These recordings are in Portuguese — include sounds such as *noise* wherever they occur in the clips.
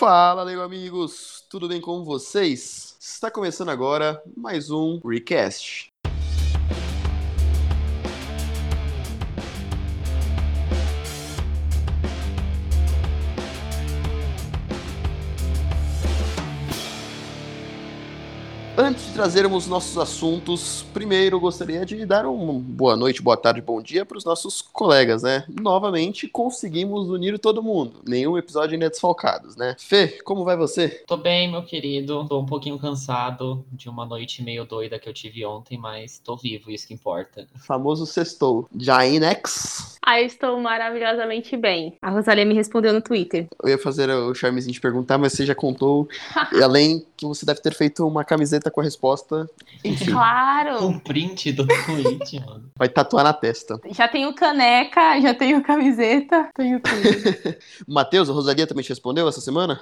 Fala, Lego amigos, tudo bem com vocês? Está começando agora mais um Recast. Antes de trazermos nossos assuntos, primeiro gostaria de dar uma boa noite, boa tarde, bom dia para os nossos colegas, né? Novamente conseguimos unir todo mundo. Nenhum episódio ainda é desfalcados, né? Fê, como vai você? Tô bem, meu querido. Tô um pouquinho cansado de uma noite meio doida que eu tive ontem, mas tô vivo, isso que importa. Famoso sextou. Jainex. Ah, eu estou maravilhosamente bem. A Rosalia me respondeu no Twitter. Eu ia fazer o charmezinho de perguntar, mas você já contou. *laughs* e além que você deve ter feito uma camiseta com a resposta. Enfim, Claro! Um print do tweet, mano. vai tatuar na testa. Já tenho caneca, já tenho camiseta, tenho tudo. *laughs* Matheus, a Rosalia também te respondeu essa semana?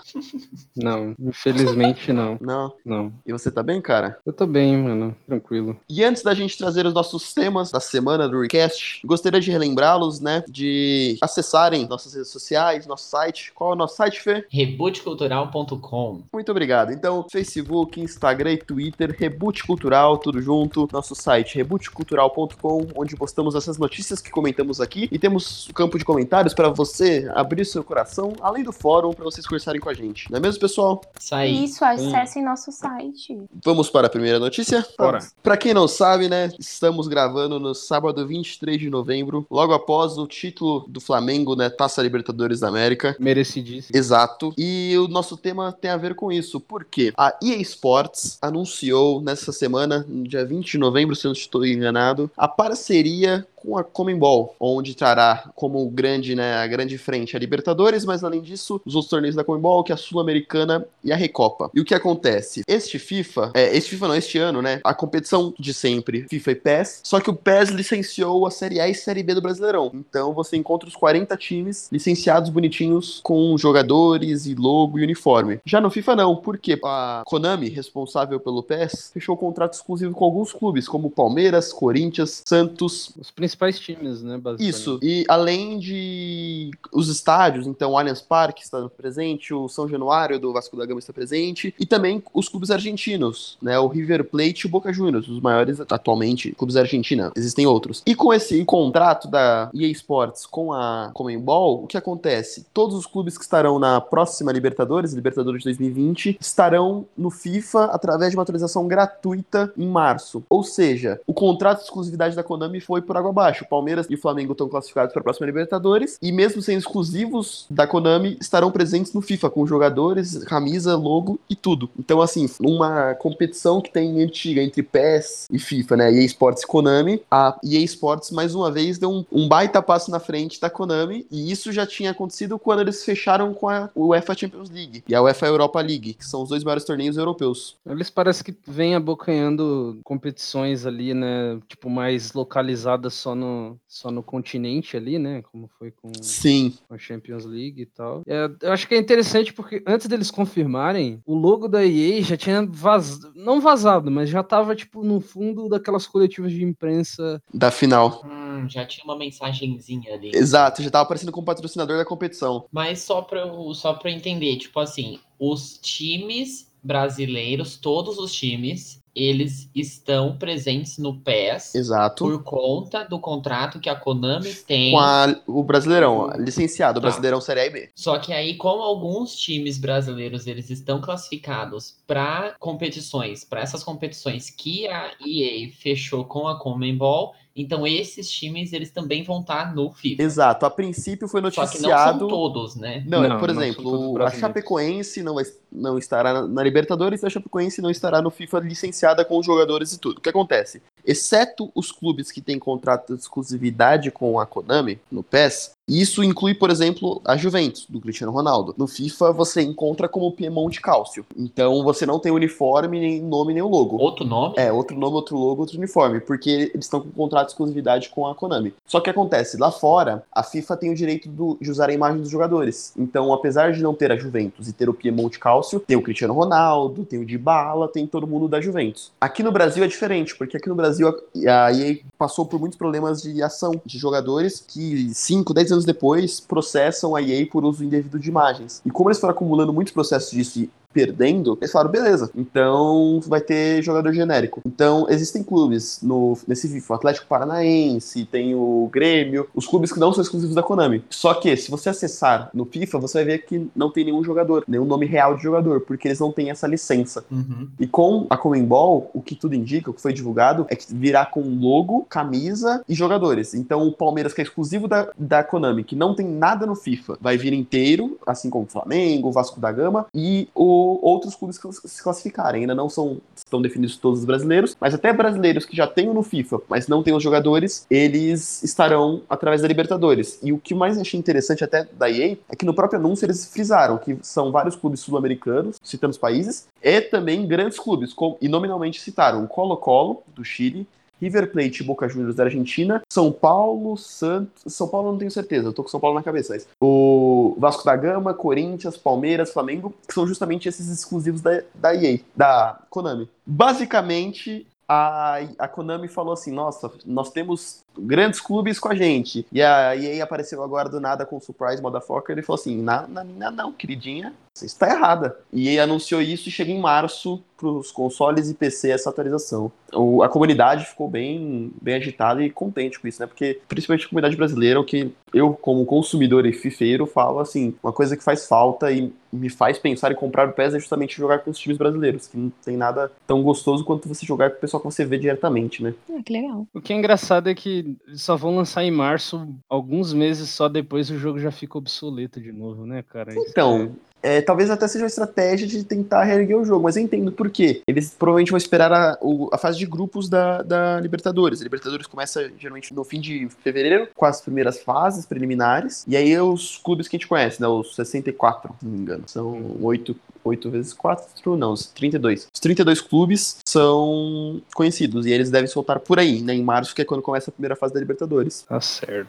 Não, infelizmente não. Não. Não. E você tá bem, cara? Eu tô bem, mano. Tranquilo. E antes da gente trazer os nossos temas da semana do Recast, gostaria de relembrá-los, né, de acessarem nossas redes sociais, nosso site. Qual é o nosso site, Fê? Rebootcultural.com. Muito obrigado. Então, Facebook, Instagram e Twitter, Reboot Cultural, tudo junto. Nosso site, rebootcultural.com, onde postamos essas notícias que comentamos aqui. E temos o campo de comentários para você abrir seu coração, além do fórum, para vocês conversarem com a gente. Não é mesmo, pessoal? Isso aí. Isso, acessem nosso site. Vamos para a primeira notícia? Bora. Pra quem não sabe, né, estamos gravando no sábado 23 de novembro, logo após o título do Flamengo, né, Taça Libertadores da América. Merecidíssimo. Exato. E o nosso tema tem a ver com isso. Por quê? A EA Sports anunciou nessa semana, no dia 20 de novembro, se eu não estou enganado, a parceria com a Comembol, onde trará como grande, né, a grande frente a Libertadores, mas além disso, os outros torneios da Comembol, que é a Sul-Americana e a Recopa. E o que acontece? Este FIFA, é, este FIFA não, este ano, né, a competição de sempre, FIFA e PES, só que o PES licenciou a Série A e Série B do Brasileirão. Então você encontra os 40 times licenciados bonitinhos com jogadores e logo e uniforme. Já no FIFA não, porque a Konami, responsável pelo PES, fechou contrato exclusivo com alguns clubes, como Palmeiras, Corinthians, Santos, Os principais times, né, isso, e além de os estádios, então o Allianz Parque está presente, o São Januário do Vasco da Gama está presente, e também os clubes argentinos, né, o River Plate e o Boca Juniors, os maiores atualmente clubes da Argentina, existem outros. E com esse contrato da EA Sports com a Comembol, o que acontece? Todos os clubes que estarão na próxima Libertadores, Libertadores de 2020, estarão no FIFA através de uma atualização gratuita em março. Ou seja, o contrato de exclusividade da Konami foi por água abaixo. O Palmeiras e Flamengo estão classificados para a próxima Libertadores e mesmo sendo exclusivos da Konami, estarão presentes no FIFA com jogadores, camisa, logo e tudo. Então assim, numa competição que tem antiga entre PES e FIFA, né, EA Sports e Konami, a EA Sports mais uma vez deu um, um baita passo na frente da Konami e isso já tinha acontecido quando eles fecharam com a UEFA Champions League e a UEFA Europa League, que são os dois maiores torneios europeus. Eles parece que vêm abocanhando competições ali, né? Tipo, mais localizadas só no, só no continente ali, né? Como foi com Sim, com a Champions League e tal. É, eu acho que é interessante porque antes deles confirmarem, o logo da EA já tinha vazado, não vazado, mas já tava, tipo, no fundo daquelas coletivas de imprensa. da final. Hum, já tinha uma mensagenzinha ali. Exato, já tava aparecendo como patrocinador da competição. Mas só pra, eu, só pra eu entender, tipo assim, os times brasileiros, todos os times, eles estão presentes no PES Exato. por conta do contrato que a Konami tem. Com a- o Brasileirão, licenciado, o Tá. Brasileirão Série B. Só que aí, como alguns times brasileiros eles estão classificados para competições, para essas competições que a EA fechou com a Comembol, então esses times eles também vão estar no FIFA. Exato, a princípio foi Só que não noticiado. são todos, né? Não, é, Não, por exemplo, a. Chapecoense não, vai- não estará na, na Libertadores e a Chapecoense não estará no FIFA licenciada com os jogadores e tudo. O que acontece? Exceto os clubes que têm contrato de exclusividade com a Konami no PES, isso inclui, por exemplo, a Juventus, do Cristiano Ronaldo. No FIFA você encontra como Piemonte Cálcio. Então você não tem uniforme, nem nome, nem o logo. Outro nome? É, outro nome, outro logo, outro uniforme, porque eles estão com contrato de exclusividade com a Konami. Só que acontece, lá fora, a FIFA tem o direito do- de usar a imagem dos jogadores. Então, apesar de não ter a Juventus e ter o Piemonte Cálcio, tem o Cristiano Ronaldo, tem o Dybala, tem todo mundo da Juventus. Aqui no Brasil é diferente, porque aqui no Brasil a EA passou por muitos problemas de ação de jogadores que 5, 10 anos anos depois, processam a EA por uso indevido de imagens. E como eles foram acumulando muitos processos disso e perdendo, eles falaram, beleza, então vai ter jogador genérico. Então, existem clubes no, nesse FIFA, o Atlético Paranaense, tem o Grêmio, os clubes que não são exclusivos da Konami. Só que, se você acessar no FIFA, você vai ver que não tem nenhum jogador, nenhum nome real de jogador, porque eles não têm essa licença. Uhum. E com a Comembol, o que tudo indica, o que foi divulgado, é que virá com logo, camisa e jogadores. Então, o Palmeiras, que é exclusivo da, da Konami, que não tem nada no FIFA, vai vir inteiro, assim como o Flamengo, o Vasco da Gama, e o outros clubes que se classificarem. Ainda não são estão definidos todos os brasileiros, mas até brasileiros que já tenham no FIFA, mas não têm os jogadores, eles estarão através da Libertadores. E o que mais achei interessante até da EA é que no próprio anúncio eles frisaram que são vários clubes sul-americanos, citando os países, e também grandes clubes, e nominalmente citaram o Colo-Colo, do Chile, River Plate e Boca Juniors da Argentina, São Paulo, Santos. São Paulo não tenho certeza, eu tô com São Paulo na cabeça. Mas o Vasco da Gama, Corinthians, Palmeiras, Flamengo, que são justamente esses exclusivos da, da EA, da Konami. Basicamente, a, a Konami falou assim: nossa, nós temos grandes clubes com a gente. E a EA apareceu agora do nada com o Surprise Motherfucker. Ele falou assim: na, na minha não, queridinha, você está errada. E EA anunciou isso e chega em março para os consoles e PC essa atualização. O, a comunidade ficou bem, bem agitada e contente com isso, né? Porque, principalmente a comunidade brasileira, o que eu, como consumidor e fifeiro, falo assim: uma coisa que faz falta e me faz pensar em comprar o PES é justamente jogar com os times brasileiros, que não tem nada tão gostoso quanto você jogar com o pessoal que você vê diretamente, né? Ah, que legal. O que é engraçado é que só vão lançar em março, alguns meses só depois o jogo já fica obsoleto de novo, né, cara? Então, é, talvez até seja uma estratégia de tentar reerguer o jogo, mas eu entendo por quê. Eles provavelmente vão esperar a, a fase de grupos da, da Libertadores. A Libertadores começa geralmente no fim de fevereiro, com as primeiras fases preliminares. E aí os clubes que a gente conhece, né? Os 64, se não me engano. São 8, 8 vezes 4, não, os 32. Os 32 clubes são conhecidos e eles devem soltar por aí, né? Em março, que é quando começa a primeira fase da Libertadores. Tá certo.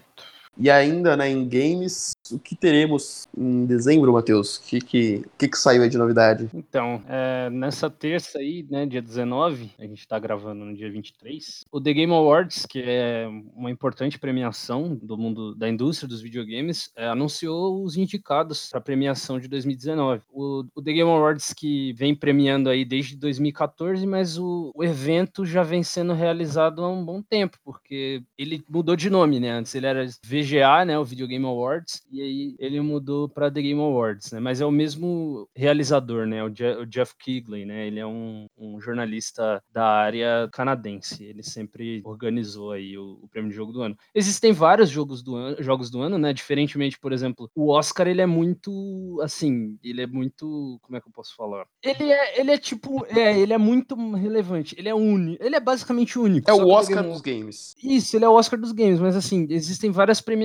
E ainda, né, em games, o que teremos em dezembro, Matheus? O que, que, que, que saiu aí de novidade? Então, é, nessa terça aí, né, dia 19, a gente tá gravando no dia 23, o The Game Awards, que é uma importante premiação do mundo da indústria dos videogames, é, anunciou os indicados para a premiação de 2019. O, o The Game Awards que vem premiando aí desde 2014, mas o, o evento já vem sendo realizado há um bom tempo, porque ele mudou de nome, né? Antes ele era VGA, né, o Video Game Awards, e aí ele mudou para The Game Awards, né? Mas é o mesmo realizador, né? O, Je- o Jeff Keighley, né? Ele é um, um jornalista da área canadense. Ele sempre organizou aí o, o prêmio de jogo do ano. Existem vários jogos do ano, jogos do ano, né? Diferentemente, por exemplo, o Oscar ele é muito, assim, ele é muito, como é que eu posso falar? Ele é, ele é tipo, é, ele é muito relevante. Ele é único. Ele é basicamente único. É o Oscar dos games. isso, ele é o Oscar dos games, mas assim, existem várias premiações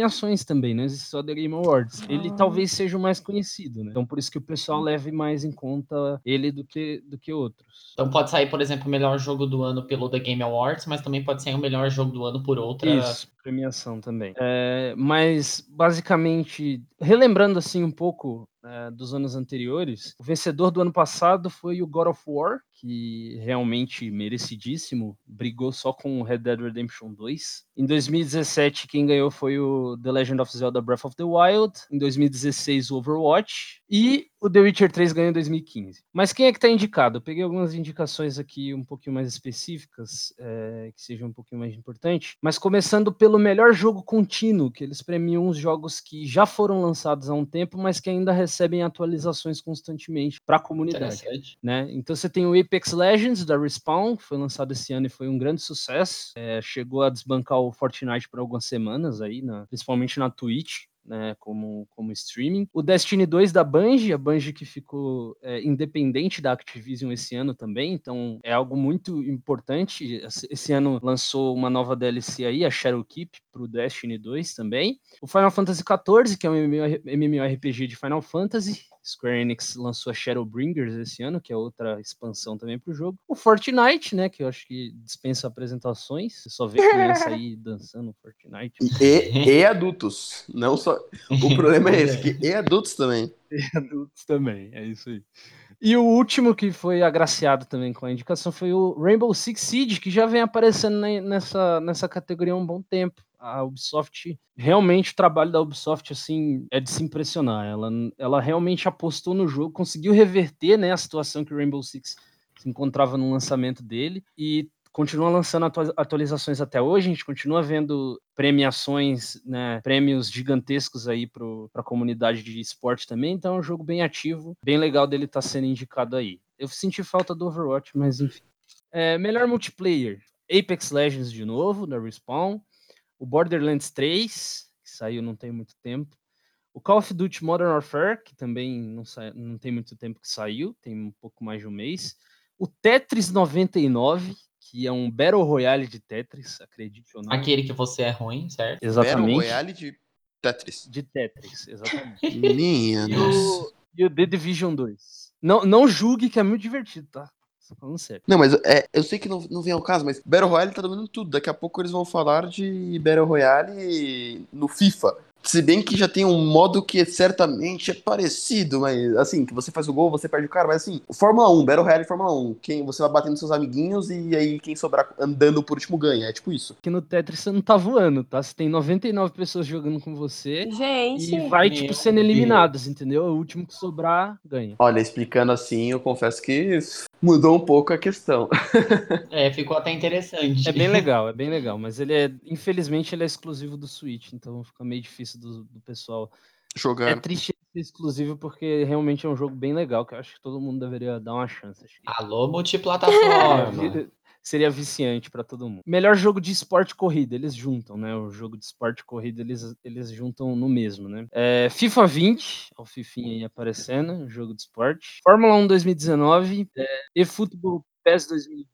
também, não existe só The Game Awards. Ele Ah. talvez seja o mais conhecido, né? Então por isso que o pessoal leve mais em conta ele do que, do que outros. Então pode sair, por exemplo, o melhor jogo do ano pelo The Game Awards, mas também pode sair o melhor jogo do ano por outra. Isso, premiação também. É, mas, basicamente, relembrando assim um pouco é, dos anos anteriores, o vencedor do ano passado foi o God of War, que realmente merecidíssimo, brigou só com o Red Dead Redemption 2. Em 2017, quem ganhou foi o The Legend of Zelda Breath of the Wild. Em 2016, o Overwatch. E o The Witcher 3 ganhou em 2015. Mas quem é que está indicado? Eu peguei algumas indicações aqui um pouquinho mais específicas, é, que sejam um pouquinho mais importantes. Mas começando pelo melhor jogo contínuo, que eles premiam os jogos que já foram lançados há um tempo, mas que ainda recebem atualizações constantemente para a comunidade né? Então você tem o Apex Legends da Respawn, que foi lançado esse ano e foi um grande sucesso. É, chegou a desbancar o Fortnite por algumas semanas aí, na- principalmente na Twitch. Né, como, como streaming. O Destiny 2 da Bungie, a Bungie que ficou é, independente da Activision esse ano também, então é algo muito importante. Esse ano lançou uma nova DLC aí, a Shadowkeep, para o Destiny 2 também. O Final Fantasy XIV, que é um MMORPG de Final Fantasy, Square Enix lançou a Shadowbringers esse ano, que é outra expansão também pro jogo. O Fortnite, né, que eu acho que dispensa apresentações. Você só vê criança aí *laughs* dançando Fortnite. E, e adultos. Não só. O problema é esse, que e adultos também. *laughs* E adultos também, é isso aí. E o último que foi agraciado também com a indicação foi o Rainbow Six Siege, que já vem aparecendo ne- nessa, nessa categoria há um bom tempo. A Ubisoft, realmente o trabalho da Ubisoft, assim, é de se impressionar. Ela, ela realmente apostou no jogo, conseguiu reverter, né, a situação que o Rainbow Six se encontrava no lançamento dele e continua lançando atualizações até hoje, a gente continua vendo premiações, né, prêmios gigantescos aí para a comunidade de esporte também, então é um jogo bem ativo, bem legal dele estar tá sendo indicado aí. Eu senti falta do Overwatch, mas enfim. É, melhor multiplayer, Apex Legends de novo, da Respawn, o Borderlands 3, que saiu não tem muito tempo, o Call of Duty Modern Warfare, que também não, sa... não tem muito tempo que saiu, tem um pouco mais de um mês, o Tetris 99, que é um Battle Royale de Tetris, acredite ou não. Aquele que você é ruim, certo? Exatamente. Battle Royale de Tetris. De Tetris, exatamente. *laughs* Minha e, o, e o The Division 2. Não, não julgue que é muito divertido, tá? Tô falando sério. Não, mas é, eu sei que não, não vem ao caso, mas Battle Royale tá dominando tudo. Daqui a pouco eles vão falar de Battle Royale no FIFA. Se bem que já tem um modo que certamente é parecido, mas assim, que você faz o gol, você perde o cara, mas assim, Fórmula 1, Battle Royale Fórmula 1, quem você vai batendo seus amiguinhos e aí quem sobrar andando por último ganha, é tipo isso. Que no Tetris você não tá voando, tá? Você tem 99 pessoas jogando com você Gente, e vai tipo sendo eliminadas, entendeu? O último que sobrar ganha. Olha, explicando assim, eu confesso que mudou um pouco a questão. é, ficou até interessante. É bem legal, é bem legal, mas ele é, infelizmente, ele é exclusivo do Switch, então fica meio difícil do, do pessoal jogar. É triste ser exclusivo porque realmente é um jogo bem legal que eu acho que todo mundo deveria dar uma chance. Alô, multiplataforma. Seria viciante para todo mundo. Melhor jogo de esporte corrida, eles juntam, né? O jogo de esporte corrida eles, eles juntam no mesmo, né? É, FIFA 20, o Fifinha aí aparecendo, jogo de esporte. Fórmula 1 2019, é, eFootball PES 2020,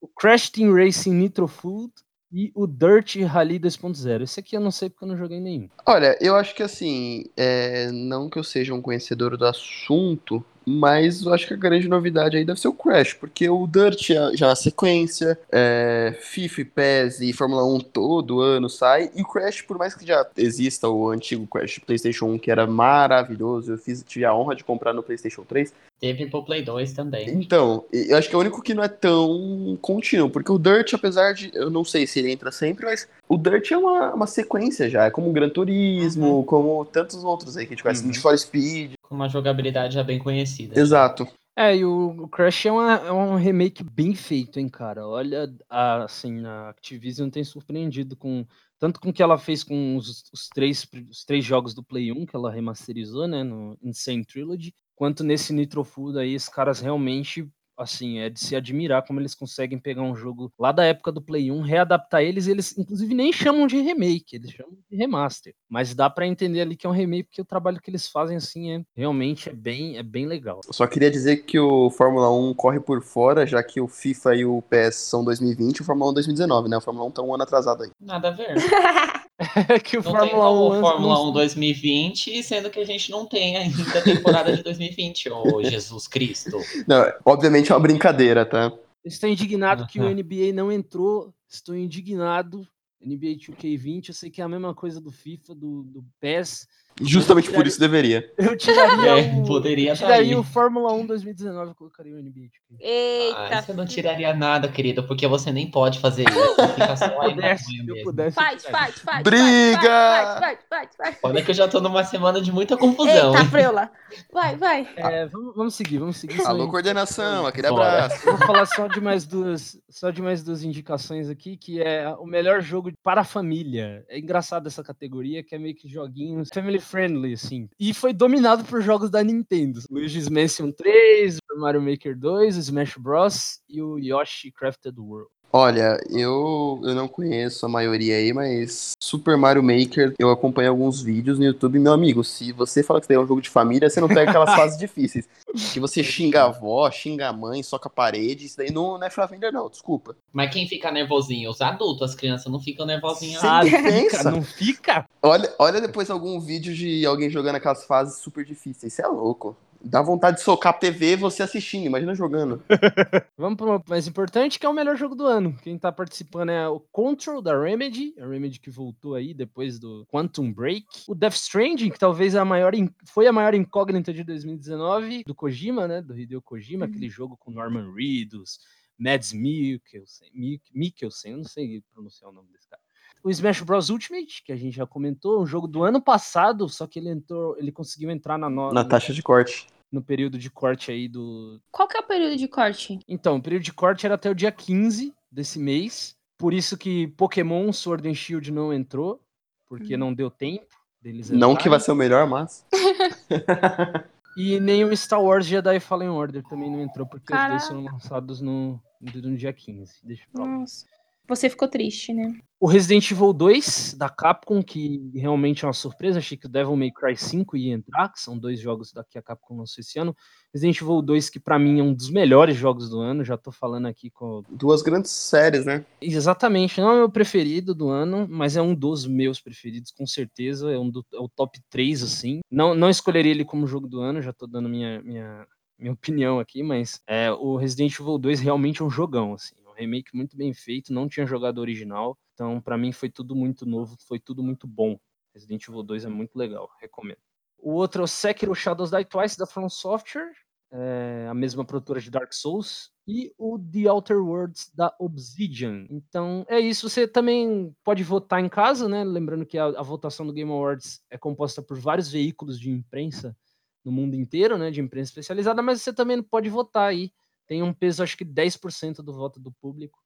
o Crash Team Racing Nitro Food, e o Dirt Rally 2.0. Esse aqui eu não sei porque eu não joguei nenhum. Olha, eu acho que assim, é... não que eu seja um conhecedor do assunto, mas eu acho que a grande novidade aí deve ser o Crash, porque o Dirt já na sequência, é, FIFA PES e Fórmula 1 todo ano sai, e o Crash, por mais que já exista o antigo Crash PlayStation 1, que era maravilhoso, eu fiz, tive a honra de comprar no PlayStation 3. Teve pro Play 2 também. Então, eu acho que é o único que não é tão contínuo, porque o Dirt, apesar de, eu não sei se ele entra sempre, mas o Dirt é uma, uma sequência já, é como o Gran Turismo, uhum. como tantos outros aí que a gente conhece, uhum. Need for Speed. Com uma jogabilidade já bem conhecida. Exato. É, e o Crash é, uma, é um remake bem feito, hein, cara. Olha, a, assim, a Activision tem surpreendido com tanto com o que ela fez com os, os, três, os três jogos do Play 1 que ela remasterizou, né, no Insane Trilogy, quanto nesse Nitro Food aí, os caras realmente assim, é de se admirar como eles conseguem pegar um jogo lá da época do Play 1, readaptar eles, eles inclusive nem chamam de remake, eles chamam de remaster. Mas dá para entender ali que é um remake porque o trabalho que eles fazem assim é realmente é bem é bem legal. Eu só queria dizer que o Fórmula 1 corre por fora, já que o FIFA e o PS são 2020, o Fórmula 1 2019, né? O Fórmula 1 tá um ano atrasado aí. Nada a ver. *laughs* *laughs* que o não Fórmula 1 Fórmula 1 2020, sendo que a gente não tem ainda a temporada de 2020, ô oh, *laughs* Jesus Cristo. Não, obviamente é uma brincadeira, tá? Estou indignado que o NBA não entrou. Estou indignado. NBA 2K20, eu sei que é a mesma coisa do FIFA, do, do PES. Justamente tiraria, por isso deveria. Eu tiraria, é, o, poderia eu tiraria o Fórmula 1 2019 e colocaria o NBA. Eita. Ah, você não tiraria nada, querido, porque você nem pode fazer isso. Fica só aí pudesse, eu pudesse, fight, fight, fight, Briga! Fight, fight, fight, Olha que eu já tô numa semana de muita confusão. Eita, preula. Vai, vai. É, vamos, vamos, seguir, vamos seguir. Alô, coordenação, aquele Bora. abraço. Vou falar só de mais duas, só de mais duas indicações aqui, que é o melhor jogo para a família. É engraçado essa categoria, que é meio que joguinhos family friendly, assim. E foi dominado por jogos da Nintendo. Luigi's Mansion 3, Mario Maker 2, Smash Bros. e o Yoshi Crafted World. Olha, eu, eu não conheço a maioria aí, mas Super Mario Maker, eu acompanho alguns vídeos no YouTube. Meu amigo, se você fala que você é um jogo de família, você não pega aquelas *laughs* fases difíceis. Que você xinga a avó, xinga a mãe, soca a parede, isso daí não, não é pra vender não, desculpa. Mas quem fica nervosinho? Os adultos, as crianças não ficam nervosinhas. Ah, fica, não fica? Olha, olha depois algum vídeo de alguém jogando aquelas fases super difíceis, isso é louco. Dá vontade de socar a TV você assistindo, imagina jogando. *laughs* Vamos para o mais importante, que é o melhor jogo do ano. Quem tá participando é o Control da Remedy, a Remedy que voltou aí depois do Quantum Break. O Death Stranding, que talvez a maior foi a maior incógnita de 2019, do Kojima, né? Do Hideo Kojima, aquele jogo com Norman Reedus, Mads Mikkelsen, Mikkelsen, eu não sei pronunciar o nome desse cara. O Smash Bros Ultimate, que a gente já comentou, um jogo do ano passado, só que ele entrou, ele conseguiu entrar na, no, Na taxa de corte. no período de corte aí do. Qual que é o período de corte? Então, o período de corte era até o dia 15 desse mês. Por isso que Pokémon Sword and Shield não entrou, porque Hum. não deu tempo deles Não que entrarem. vai ser o melhor, mas. *laughs* E nem o Star Wars Jedi Fallen Order também não entrou, porque os dois Caraca. foram lançados no, no dia 15. Deixa pra lá. Nossa. Você ficou triste, né? O Resident Evil 2 da Capcom, que realmente é uma surpresa, achei que o Devil May Cry 5 ia entrar, que são dois jogos da que a Capcom lançou esse ano. Resident Evil 2, que pra mim é um dos melhores jogos do ano, já tô falando aqui com. Duas grandes séries, né? Exatamente, não é o meu preferido do ano, mas é um dos meus preferidos, com certeza. É, um do, é o top 3, assim. Não, não escolheria ele como jogo do ano, já tô dando minha, minha, minha *laughs* opinião aqui, mas é, o Resident Evil 2 realmente é um jogão, assim. Um remake muito bem feito, não tinha jogado original, então pra mim foi tudo muito novo, foi tudo muito bom. Resident Evil 2 é muito legal, recomendo. O outro é o Sekiro Shadows Die Twice da From Software, é, a mesma produtora de Dark Souls, e o The Outer Worlds da Obsidian. Então é isso. Você também pode votar em casa, né? Lembrando que a, a votação do Game Awards é composta por vários veículos de imprensa no mundo inteiro, né? De imprensa especializada, mas você também pode votar aí. Tem um peso, acho que 10% do voto do público.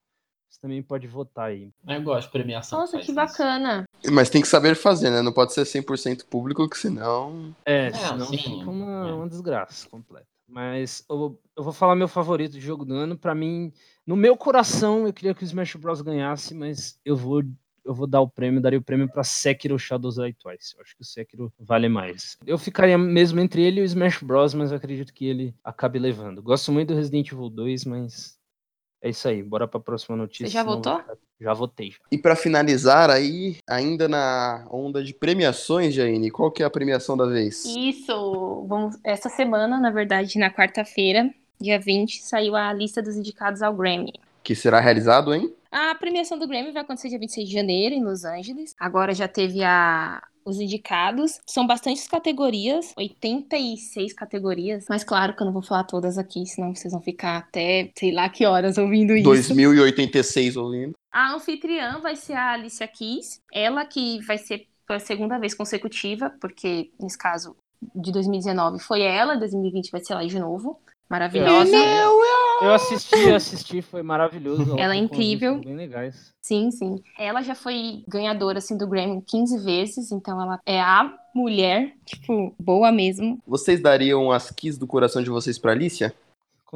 Você também pode votar aí. Eu gosto de premiação. Nossa, que isso. bacana. Mas tem que saber fazer, né? Não pode ser 100% público, que senão. É, É, senão sim, fica uma, é. uma desgraça completa. Mas eu, eu vou falar meu favorito de jogo do ano. Pra mim, no meu coração, eu queria que o Smash Bros ganhasse, mas eu vou eu vou dar o prêmio, daria o prêmio pra Sekiro Shadows Die Twice. Eu acho que o Sekiro vale mais. Eu ficaria mesmo entre ele e o Smash Bros, mas eu acredito que ele acabe levando. Gosto muito do Resident Evil 2, mas é isso aí. Bora pra próxima notícia. Você já votou? Já votei. já. E pra finalizar aí, ainda na onda de premiações, Jaine, qual que é a premiação da vez? Isso. Vamos, essa semana, na verdade, na quarta-feira, dia 20, saiu a lista dos indicados ao Grammy. Que será realizado, hein? A premiação do Grammy vai acontecer dia 26 de janeiro, em Los Angeles. Agora já teve a, os indicados. São bastantes categorias, 86 categorias. Mas claro que eu não vou falar todas aqui, senão vocês vão ficar até sei lá que horas ouvindo isso. 2086 ouvindo. A anfitriã vai ser a Alicia Keys. Ela que vai ser pela segunda vez consecutiva, porque nesse caso de 2019 foi ela, 2020 vai ser ela de novo. Maravilhosa. Eu assisti, eu assisti, foi maravilhoso. Ela é incrível. Bem legais. Sim, sim. Ela já foi ganhadora assim do Grammy 15 vezes, então ela é a mulher, tipo, boa mesmo. Vocês dariam as keys do coração de vocês pra Alicia?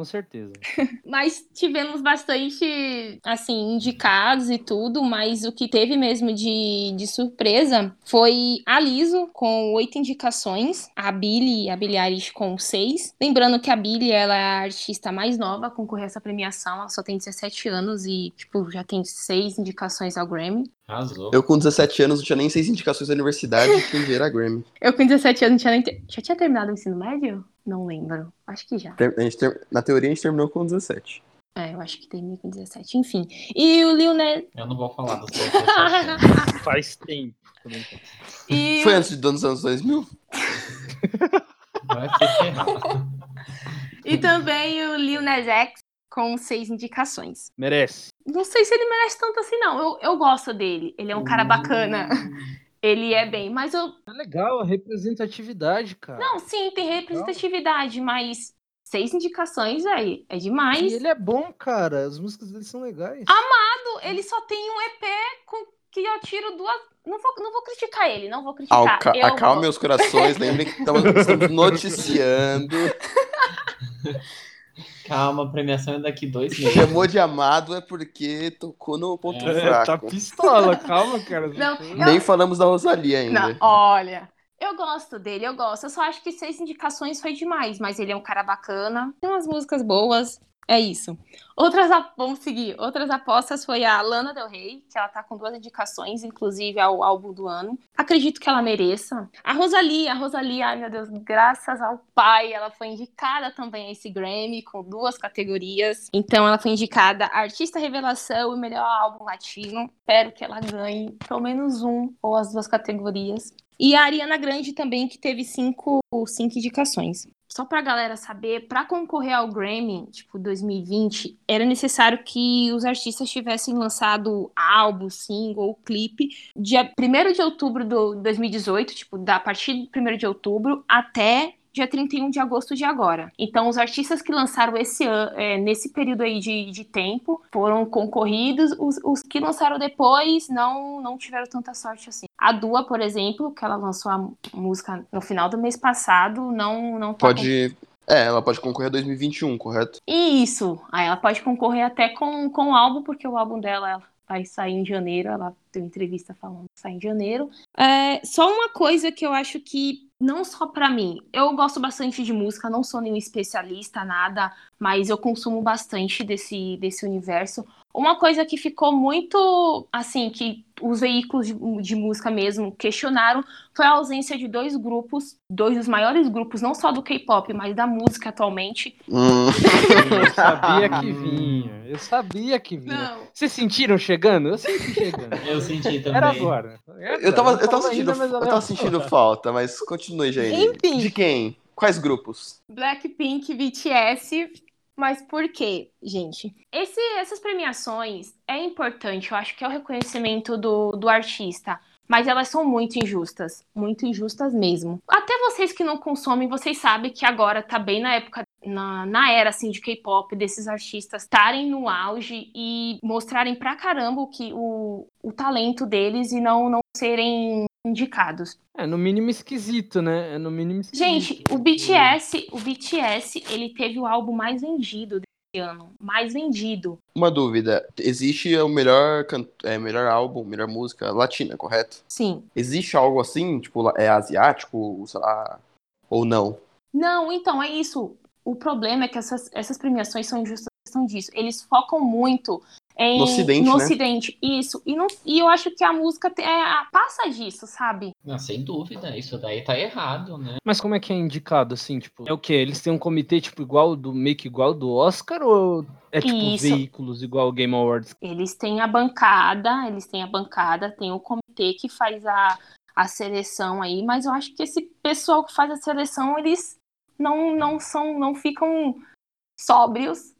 Com certeza. *laughs* Mas tivemos bastante, assim, indicados e tudo, mas o que teve mesmo de, de surpresa foi a Liso, com oito indicações, a Billie, a Billie Eilish com seis. Lembrando que a Billie, ela é a artista mais nova a concorrer a essa premiação, ela só tem 17 anos e, tipo, já tem seis indicações ao Grammy. Arrasou. Eu, com 17 anos, não tinha nem seis indicações da universidade, *laughs* quem dirá Grammy. Eu com 17 anos tinha nem já tinha terminado o ensino médio? Não lembro. Acho que já. Ter- a gente ter- Na teoria, a gente terminou com 17. É, eu acho que terminei com 17. Enfim. E o Lil Nas... Eu não vou falar dos seus 17 anos. Faz tempo. E Foi antes dos anos 2000? Vai se ferrar. E também o Lil Nas X com seis indicações. Merece. Não sei se ele merece tanto assim, não. Eu, eu gosto dele. Ele é um cara bacana. *laughs* Ele é bem, mas eu. É legal a representatividade, cara. Não, sim, tem representatividade, mas seis indicações, aí é E demais. ele é bom, cara. As músicas dele são legais. Ele só tem um EP com que eu tiro duas. Não vou, não vou criticar ele, não vou criticar. ca- eu Acalme vou- os corações, lembrem que *laughs* estamos noticiando. *laughs* Calma, a premiação é daqui dois meses. Chamou de amado é porque tocou no ponto É, tá fraco. pistola, calma, cara. Não, Nem falamos da Rosalia ainda. Não, olha, eu gosto dele, eu gosto. Eu só acho que seis indicações foi demais, mas ele é um cara bacana, tem umas músicas boas. É isso. Outras, vamos seguir. Outras apostas foi a Lana Del Rey, que ela tá com duas indicações, inclusive ao álbum do ano. Acredito que ela mereça. A Rosalie, a Rosalie, ai meu Deus, graças ao pai, ela foi indicada também a esse Grammy com duas categorias. Então ela foi indicada Artista Revelação e Melhor Álbum Latino. Espero que ela ganhe pelo menos um ou as duas categorias. E a Ariana Grande também, que teve cinco, cinco indicações. Só pra galera saber, para concorrer ao Grammy, tipo, 2020, era necessário que os artistas tivessem lançado álbum, single, clipe, dia 1 de outubro de 2018, tipo, da partir de 1 de outubro até dia 31 de agosto de agora. Então, os artistas que lançaram esse ano, é, nesse período aí de, de tempo foram concorridos, os, os, que lançaram depois não, não tiveram tanta sorte assim. A Dua, por exemplo, que ela lançou a música no final do mês passado, não, não tá Pode. Com... É, ela pode concorrer a 2021, correto? Isso. Aí ela pode concorrer até com, com o álbum, porque o álbum dela vai sair em janeiro. Ela deu entrevista falando que sai em janeiro. É, só uma coisa que eu acho que não só para mim. Eu gosto bastante de música, não sou nenhum especialista, nada, mas eu consumo bastante desse, desse universo. Uma coisa que ficou muito, assim, que os veículos de, de, música mesmo questionaram foi a ausência de dois grupos, dois dos maiores grupos, não só do K-pop, mas da música atualmente. Hum. eu sabia que vinha, eu sabia que vinha. Não. Vocês sentiram chegando? Eu senti chegando. Eu senti também. Era agora. Era. Eu tava, eu tava sentindo, ainda, eu tava sentindo falta, mas continue, gente. Enfim. De quem? Quais grupos? Blackpink, BTS, mas por quê, gente? Esse, essas premiações é importante, eu acho que é o reconhecimento do, do artista. Mas elas são muito injustas, muito injustas mesmo. Até vocês que não consomem, vocês sabem que agora tá bem na época na, na, era assim de K-pop desses artistas estarem no auge e mostrarem pra caramba o que o, o talento deles e não não serem indicados. É no mínimo esquisito, né? É no mínimo esquisito. Gente, o BTS, o BTS, ele teve o álbum mais vendido desse ano, mais vendido. Uma dúvida, existe o melhor é, melhor álbum, melhor música latina, correto? Sim. Existe algo assim, tipo, é asiático, sei lá, ou não? Não, então é isso. O problema é que essas, essas premiações são injustas questão disso. Eles focam muito em, no Ocidente, no né? Ocidente. Isso. E, não, e eu acho que a música é, passa disso, sabe? Não, sem dúvida. Isso daí tá errado, né? Mas como é que é indicado, assim? Tipo, é o quê? Eles têm um comitê, tipo, igual do meio que igual do Oscar ou é tipo Isso. veículos igual o Game Awards? Eles têm a bancada, eles têm a bancada, tem o comitê que faz a, a seleção aí, mas eu acho que esse pessoal que faz a seleção, eles não, não são, não ficam sóbrios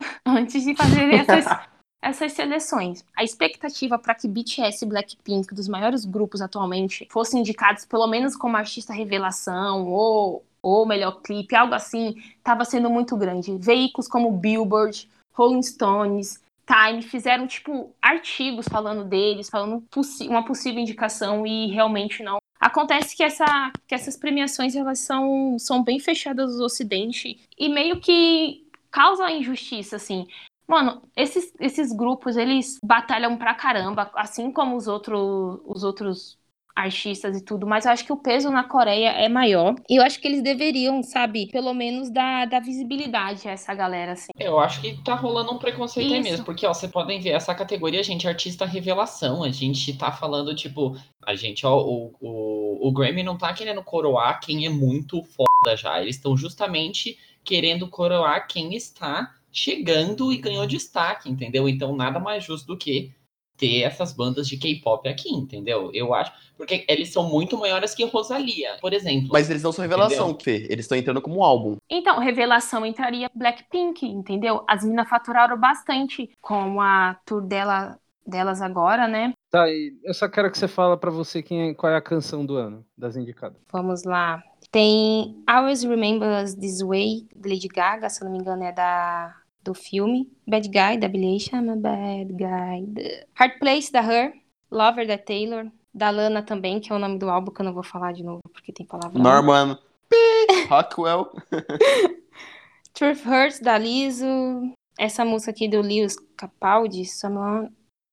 *laughs* antes de fazer *laughs* essas, essas seleções. A expectativa para que BTS e Blackpink, dos maiores grupos atualmente, fossem indicados pelo menos como artista revelação ou ou melhor clipe, algo assim, estava sendo muito grande. Veículos como Billboard, Rolling Stones, Time fizeram tipo artigos falando deles, falando uma possível indicação e realmente não. Acontece que, essa, que essas premiações elas são, são bem fechadas no Ocidente e meio que causa injustiça, assim. Mano, esses, esses grupos, eles batalham pra caramba, assim como os, outro, os outros artistas e tudo, mas eu acho que o peso na Coreia é maior. E eu acho que eles deveriam, sabe, pelo menos dar, dar visibilidade a essa galera, assim. Eu acho que tá rolando um preconceito Isso. aí mesmo, porque, ó, vocês podem ver essa categoria, gente, artista revelação. A gente tá falando, tipo, a gente, ó, o, o, o Grammy não tá querendo coroar quem é muito foda já. Eles estão justamente querendo coroar quem está chegando e ganhou destaque, entendeu? Então, nada mais justo do que ter essas bandas de K-pop aqui, entendeu? Eu acho. Porque eles são muito maiores que Rosalia, por exemplo. Mas eles não são revelação, Fê. Eles estão entrando como um álbum. Então, revelação entraria Blackpink, entendeu? As meninas faturaram bastante com a tour dela, delas agora, né? Tá, e eu só quero que você fala para você quem é, qual é a canção do ano das indicadas. Vamos lá. Tem Always Remember Us This Way, Lady Gaga, se eu não me engano é da do filme. Bad Guy, da Billie Eilish, I'm a bad guy. Hard Place, da Her. Lover, da Taylor. Da Lana também, que é o nome do álbum, que eu não vou falar de novo, porque tem palavra. Norman Rockwell. *laughs* Truth Hurts, da Liso. Essa música aqui do Lewis Capaldi, Someone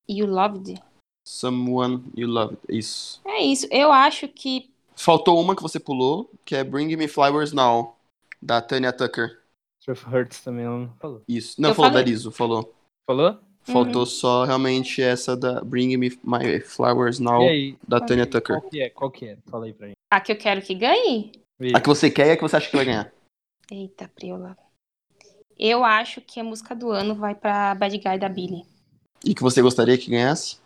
You Loved. Someone You Loved, isso. É isso, eu acho que... Faltou uma que você pulou, que é Bring Me Flowers Now, da Tanya Tucker. Truth Hurts também ela não falou. Isso. Não, eu falou falei. da Liso, falou. Falou? Faltou uhum. só realmente essa da Bring Me My Flowers Now, da Tanya Tucker. Qual que é? Qual que é? Fala aí pra mim. A que eu quero que ganhe? A que você quer e a que você acha que vai ganhar. Eita, Priola. Eu acho que a música do ano vai pra Bad Guy da Billy. E que você gostaria que ganhasse?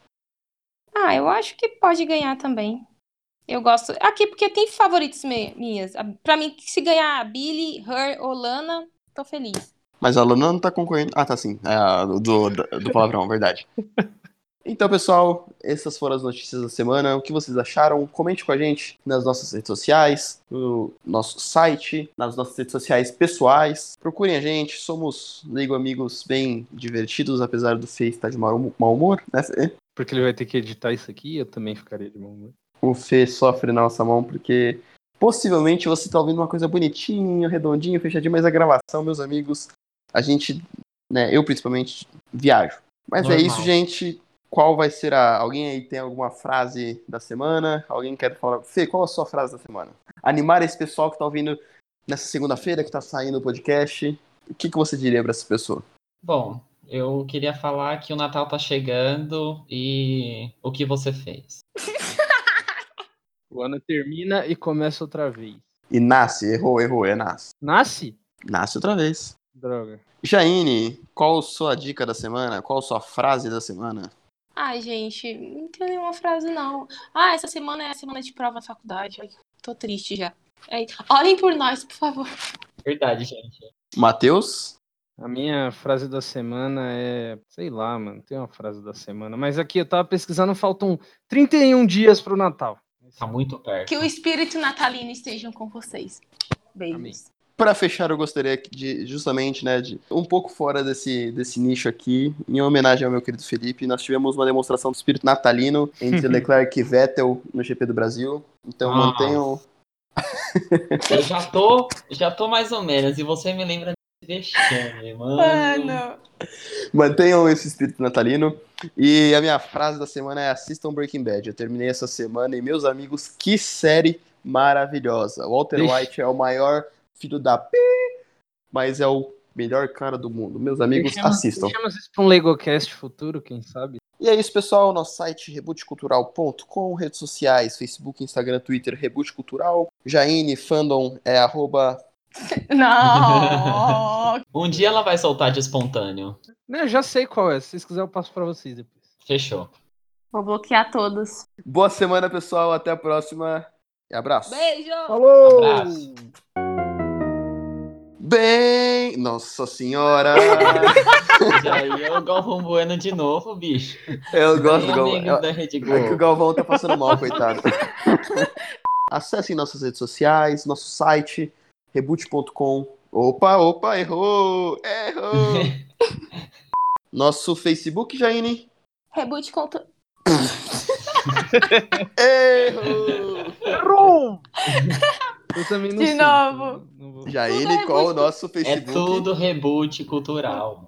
Ah, eu acho que pode ganhar também. Eu gosto. Aqui, porque tem favoritos me- minhas. Pra mim, se ganhar a Billy, Her ou Lana, tô feliz. Mas a Lana não tá concorrendo. Ah, tá sim. É a do, do, do palavrão, verdade. *laughs* Então, pessoal, essas foram as notícias da semana. O que vocês acharam? Comente com a gente nas nossas redes sociais, no nosso site, nas nossas redes sociais pessoais. Procurem a gente, somos Leigo Amigos bem divertidos, apesar do Fê estar de mau mau humor, né, Fê? Porque ele vai ter que editar isso aqui eu também ficaria de bom humor. O Fê sofre na nossa mão porque possivelmente você tá ouvindo uma coisa bonitinha, redondinha, fechadinha, mas a gravação, meus amigos, a gente, né, eu principalmente, viajo. Mas é Normal. isso, gente. Qual vai ser a. Alguém aí tem alguma frase da semana? Alguém quer falar? Fê, qual a sua frase da semana? Animar esse pessoal que tá ouvindo nessa segunda-feira que tá saindo o podcast. O que, que você diria pra essa pessoa? Bom, eu queria falar que o Natal tá chegando e o que você fez. *laughs* O ano termina e começa outra vez. E nasce, errou, errou, é nasce. Nasce? Nasce outra vez. Droga. Jaine, qual a sua dica da semana? Qual a sua frase da semana? Ai, gente, não tenho nenhuma frase, não. Ah, essa semana é a semana de prova da faculdade. Ai, tô triste já. É, orem por nós, por favor. Verdade, gente. Matheus? A minha frase da semana é. Sei lá, mano. Tem uma frase da semana. Mas aqui eu tava pesquisando, faltam 31 dias pro Natal. Tá muito perto. Que o espírito natalino estejam com vocês. Beijos. Para fechar, eu gostaria de, justamente, né, de um pouco fora desse, desse nicho aqui, em homenagem ao meu querido Felipe, nós tivemos uma demonstração do espírito natalino entre *laughs* Leclerc e Vettel no GP do Brasil. Então Nossa. mantenham. *laughs* Eu já tô, já tô mais ou menos, e você me lembra desse vexame, mano. Mano. Mantenham esse espírito natalino. E a minha frase da semana é assistam Breaking Bad. Eu terminei essa semana e, meus amigos, que série maravilhosa. Walter Ixi. White é o maior filho da p, mas é o melhor cara do mundo. Meus amigos, Deixamos- assistam. Deixamos isso pra um LegoCast futuro, quem sabe? E é isso, pessoal. Nosso site rebootcultural.com, redes sociais, Facebook, Instagram, Twitter, Reboot Cultural. Jaine, fandom é arroba. *laughs* Não. *laughs* Um dia ela vai soltar de espontâneo. Não, eu já sei qual é. Se vocês quiserem, eu passo pra vocês depois. Fechou. Vou bloquear todos. Boa semana, pessoal. Até a próxima. E abraço. Beijo. Falou! Abraço. Bem. Nossa senhora! *laughs* Já aí o Galvão Bueno de novo, bicho. Eu gosto do Bem Galvão. amigo da Rede É que o Globo. Galvão tá passando mal, coitado. Acessem nossas redes sociais, nosso site, reboot.com. Opa, opa, errou! Errou! *laughs* Nosso Facebook, Jaine. Reboot contra. *laughs* Errou! Errou! Eu também não De sei. novo. Não vou- Jaine, qual o nosso É Facebook? tudo reboot cultural.